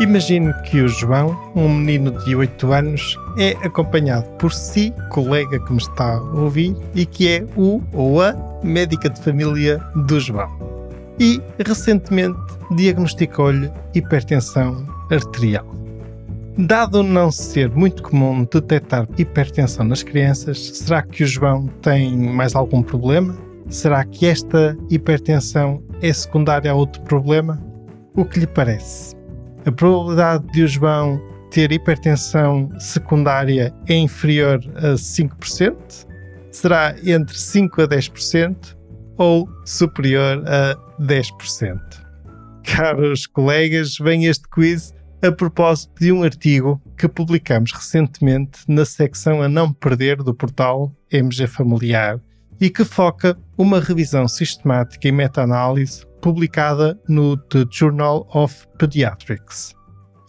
Imagine que o João, um menino de 8 anos, é acompanhado por si, colega que me está a ouvir, e que é o ou a médica de família do João. E recentemente diagnosticou-lhe hipertensão arterial. Dado não ser muito comum detectar hipertensão nas crianças, será que o João tem mais algum problema? Será que esta hipertensão é secundária a outro problema? O que lhe parece? A probabilidade de o João ter hipertensão secundária é inferior a 5%? Será entre 5% a 10% ou superior a 10%? Caros colegas, vem este quiz a propósito de um artigo que publicamos recentemente na secção a não perder do portal MG Familiar e que foca uma revisão sistemática e meta-análise publicada no The Journal of Pediatrics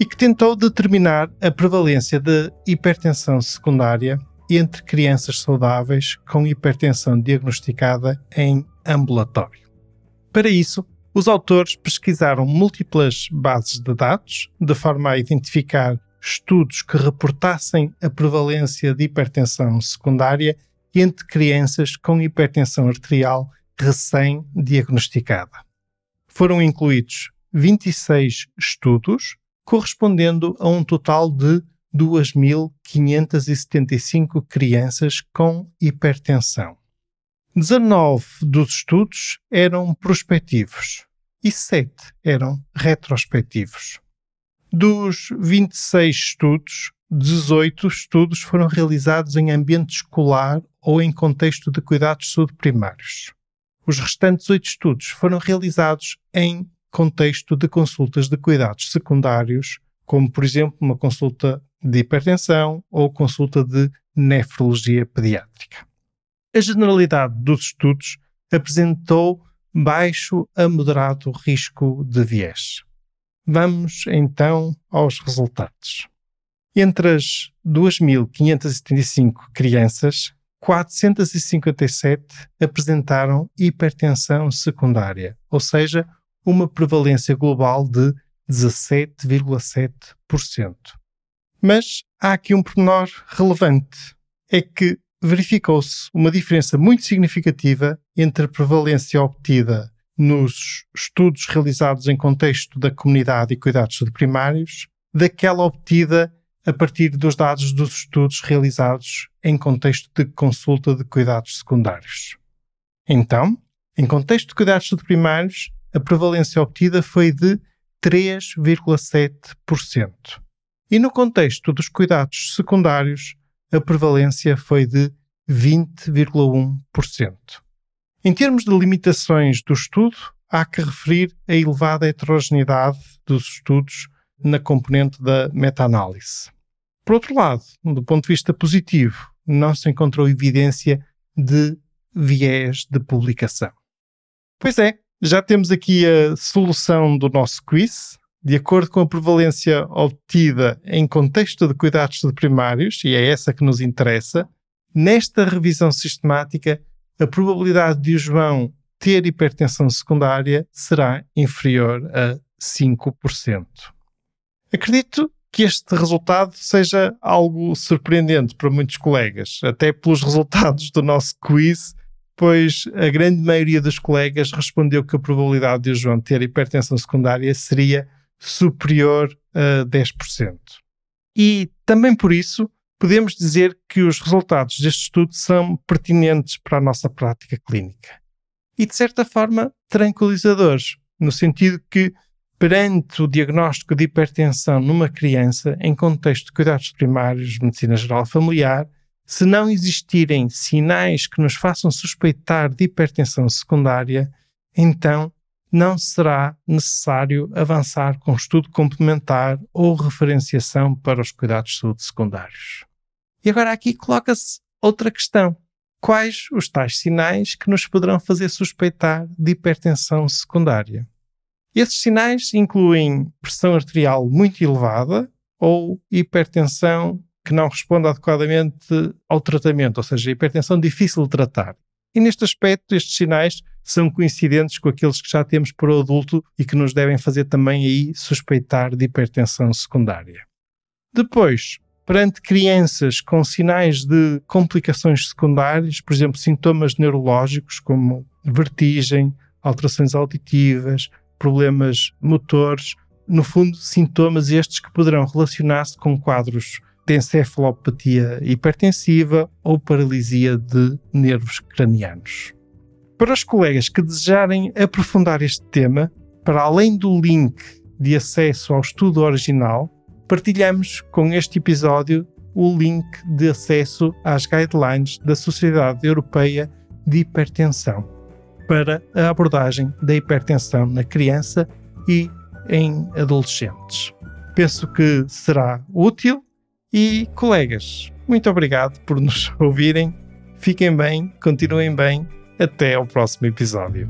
e que tentou determinar a prevalência de hipertensão secundária entre crianças saudáveis com hipertensão diagnosticada em ambulatório. Para isso, os autores pesquisaram múltiplas bases de dados de forma a identificar estudos que reportassem a prevalência de hipertensão secundária entre crianças com hipertensão arterial recém-diagnosticada foram incluídos 26 estudos, correspondendo a um total de 2.575 crianças com hipertensão. 19 dos estudos eram prospectivos e 7 eram retrospectivos. Dos 26 estudos, 18 estudos foram realizados em ambiente escolar ou em contexto de cuidados de saúde primários. Os restantes oito estudos foram realizados em contexto de consultas de cuidados secundários, como, por exemplo, uma consulta de hipertensão ou consulta de nefrologia pediátrica. A generalidade dos estudos apresentou baixo a moderado risco de viés. Vamos então aos resultados. Entre as 2.575 crianças 457 apresentaram hipertensão secundária, ou seja, uma prevalência global de 17,7%. Mas há aqui um pormenor relevante: é que verificou-se uma diferença muito significativa entre a prevalência obtida nos estudos realizados em contexto da comunidade e cuidados primários daquela obtida a partir dos dados dos estudos realizados em contexto de consulta de cuidados secundários. Então, em contexto de cuidados primários, a prevalência obtida foi de 3,7%. E no contexto dos cuidados secundários, a prevalência foi de 20,1%. Em termos de limitações do estudo, há que referir a elevada heterogeneidade dos estudos na componente da meta-análise. Por outro lado, do ponto de vista positivo, não se encontrou evidência de viés de publicação. Pois é, já temos aqui a solução do nosso quiz. De acordo com a prevalência obtida em contexto de cuidados primários, e é essa que nos interessa, nesta revisão sistemática, a probabilidade de o João ter hipertensão secundária será inferior a 5%. Acredito que este resultado seja algo surpreendente para muitos colegas, até pelos resultados do nosso quiz, pois a grande maioria dos colegas respondeu que a probabilidade de o João ter hipertensão secundária seria superior a 10%. E também por isso podemos dizer que os resultados deste estudo são pertinentes para a nossa prática clínica. E de certa forma tranquilizadores, no sentido que perante o diagnóstico de hipertensão numa criança em contexto de cuidados primários medicina geral familiar, se não existirem sinais que nos façam suspeitar de hipertensão secundária, então não será necessário avançar com estudo complementar ou referenciação para os cuidados de saúde secundários. E agora aqui coloca-se outra questão. Quais os tais sinais que nos poderão fazer suspeitar de hipertensão secundária? Esses sinais incluem pressão arterial muito elevada ou hipertensão que não responde adequadamente ao tratamento, ou seja, hipertensão difícil de tratar. E neste aspecto, estes sinais são coincidentes com aqueles que já temos para o adulto e que nos devem fazer também aí suspeitar de hipertensão secundária. Depois, perante crianças com sinais de complicações secundárias, por exemplo, sintomas neurológicos como vertigem, alterações auditivas, problemas motores, no fundo, sintomas estes que poderão relacionar-se com quadros de encefalopatia hipertensiva ou paralisia de nervos cranianos. Para os colegas que desejarem aprofundar este tema, para além do link de acesso ao estudo original, partilhamos com este episódio o link de acesso às guidelines da Sociedade Europeia de Hipertensão para a abordagem da hipertensão na criança e em adolescentes. Penso que será útil e, colegas, muito obrigado por nos ouvirem. Fiquem bem, continuem bem. Até ao próximo episódio.